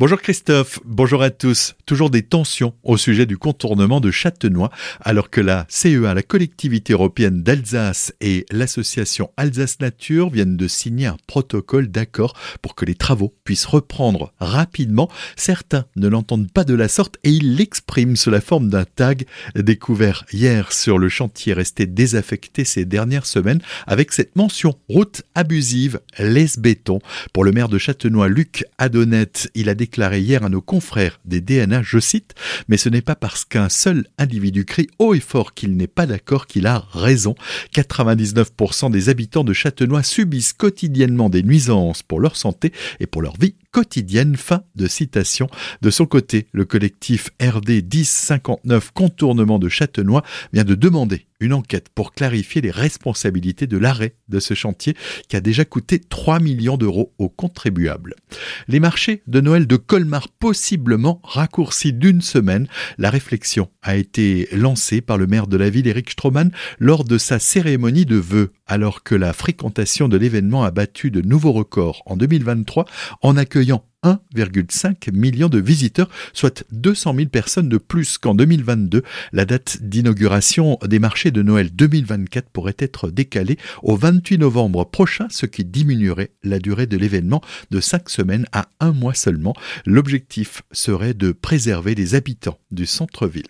Bonjour Christophe, bonjour à tous. Toujours des tensions au sujet du contournement de Châtenois, alors que la CEA, la collectivité européenne d'Alsace et l'association Alsace Nature viennent de signer un protocole d'accord pour que les travaux puissent reprendre rapidement. Certains ne l'entendent pas de la sorte et ils l'expriment sous la forme d'un tag découvert hier sur le chantier resté désaffecté ces dernières semaines avec cette mention route abusive, laisse béton. Pour le maire de Châtenois, Luc Adonnette, il a déclaré hier à nos confrères des DNA, je cite, mais ce n'est pas parce qu'un seul individu crie haut et fort qu'il n'est pas d'accord qu'il a raison. 99% des habitants de Châtenois subissent quotidiennement des nuisances pour leur santé et pour leur vie quotidienne. Fin de citation. De son côté, le collectif RD 1059 Contournement de Châtenois vient de demander une enquête pour clarifier les responsabilités de l'arrêt de ce chantier qui a déjà coûté 3 millions d'euros aux contribuables. Les marchés de Noël de Colmar possiblement raccourcis d'une semaine. La réflexion a été lancée par le maire de la ville, Eric Stroman, lors de sa cérémonie de vœux, alors que la fréquentation de l'événement a battu de nouveaux records en 2023 en accueillant accueillant. 1,5 million de visiteurs, soit 200 000 personnes de plus qu'en 2022. La date d'inauguration des marchés de Noël 2024 pourrait être décalée au 28 novembre prochain, ce qui diminuerait la durée de l'événement de 5 semaines à un mois seulement. L'objectif serait de préserver les habitants du centre-ville.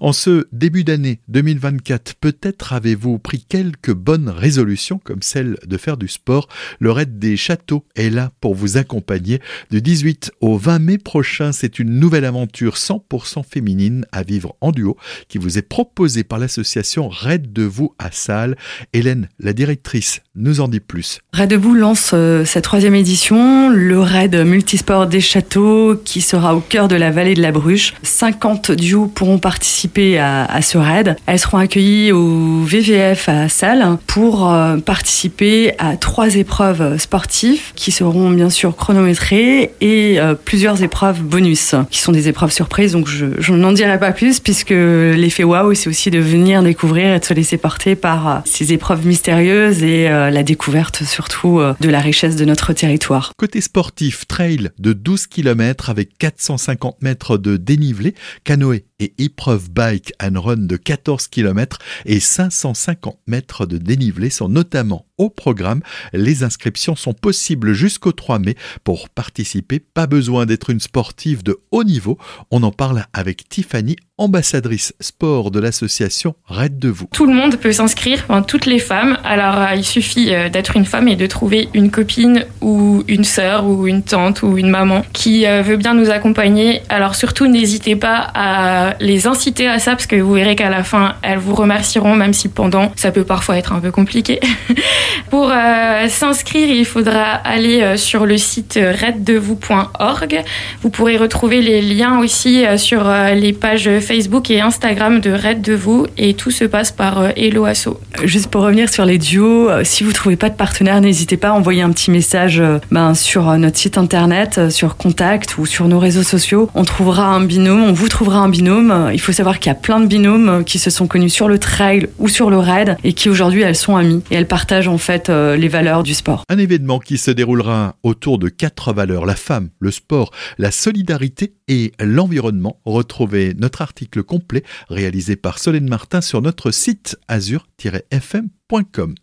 En ce début d'année 2024, peut-être avez-vous pris quelques bonnes résolutions comme celle de faire du sport. Le raid des châteaux est là pour vous accompagner. Du 18 au 20 mai prochain, c'est une nouvelle aventure 100% féminine à vivre en duo qui vous est proposée par l'association Raid de vous à Salle. Hélène, la directrice, nous en dit plus. Raid de vous lance euh, sa troisième édition, le raid multisport des châteaux qui sera au cœur de la vallée de la Bruche. 50 duos pourront participer participer à, ce raid. Elles seront accueillies au VVF à Salle pour euh, participer à trois épreuves sportives qui seront bien sûr chronométrées et euh, plusieurs épreuves bonus qui sont des épreuves surprises. Donc je, n'en dirai pas plus puisque l'effet waouh c'est aussi de venir découvrir et de se laisser porter par euh, ces épreuves mystérieuses et la découverte surtout de la richesse de notre territoire. Côté sportif, trail de 12 km avec 450 mètres de dénivelé, canoë et épreuve bike and run de 14 km et 550 mètres de dénivelé sont notamment au programme. Les inscriptions sont possibles jusqu'au 3 mai. Pour participer, pas besoin d'être une sportive de haut niveau. On en parle avec Tiffany, ambassadrice sport de l'association Raid de vous. Tout le monde peut s'inscrire, toutes les femmes. Alors euh, il suffit euh, d'être une femme et de trouver une copine ou une sœur ou une tante ou une maman qui euh, veut bien nous accompagner. Alors surtout n'hésitez pas à les inciter à ça parce que vous verrez qu'à la fin elles vous remercieront même si pendant ça peut parfois être un peu compliqué. Pour euh, s'inscrire, il faudra aller euh, sur le site raidevous.org. Vous pourrez retrouver les liens aussi euh, sur les pages Facebook et Instagram de Raid de vous et tout se passe par Hello Asso. Juste pour revenir sur les duos, si vous trouvez pas de partenaire, n'hésitez pas à envoyer un petit message ben, sur notre site internet, sur Contact ou sur nos réseaux sociaux. On trouvera un binôme, on vous trouvera un binôme. Il faut savoir qu'il y a plein de binômes qui se sont connus sur le trail ou sur le raid et qui aujourd'hui elles sont amies et elles partagent en euh, les valeurs du sport. Un événement qui se déroulera autour de quatre valeurs, la femme, le sport, la solidarité et l'environnement. Retrouvez notre article complet réalisé par Solène Martin sur notre site azur-fm.com.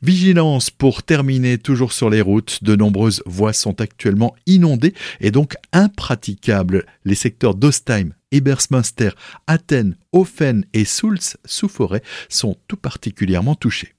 Vigilance pour terminer toujours sur les routes. De nombreuses voies sont actuellement inondées et donc impraticables. Les secteurs d'Ostheim, Ebersmünster, Athènes, Ofen et Soultz sous forêt sont tout particulièrement touchés.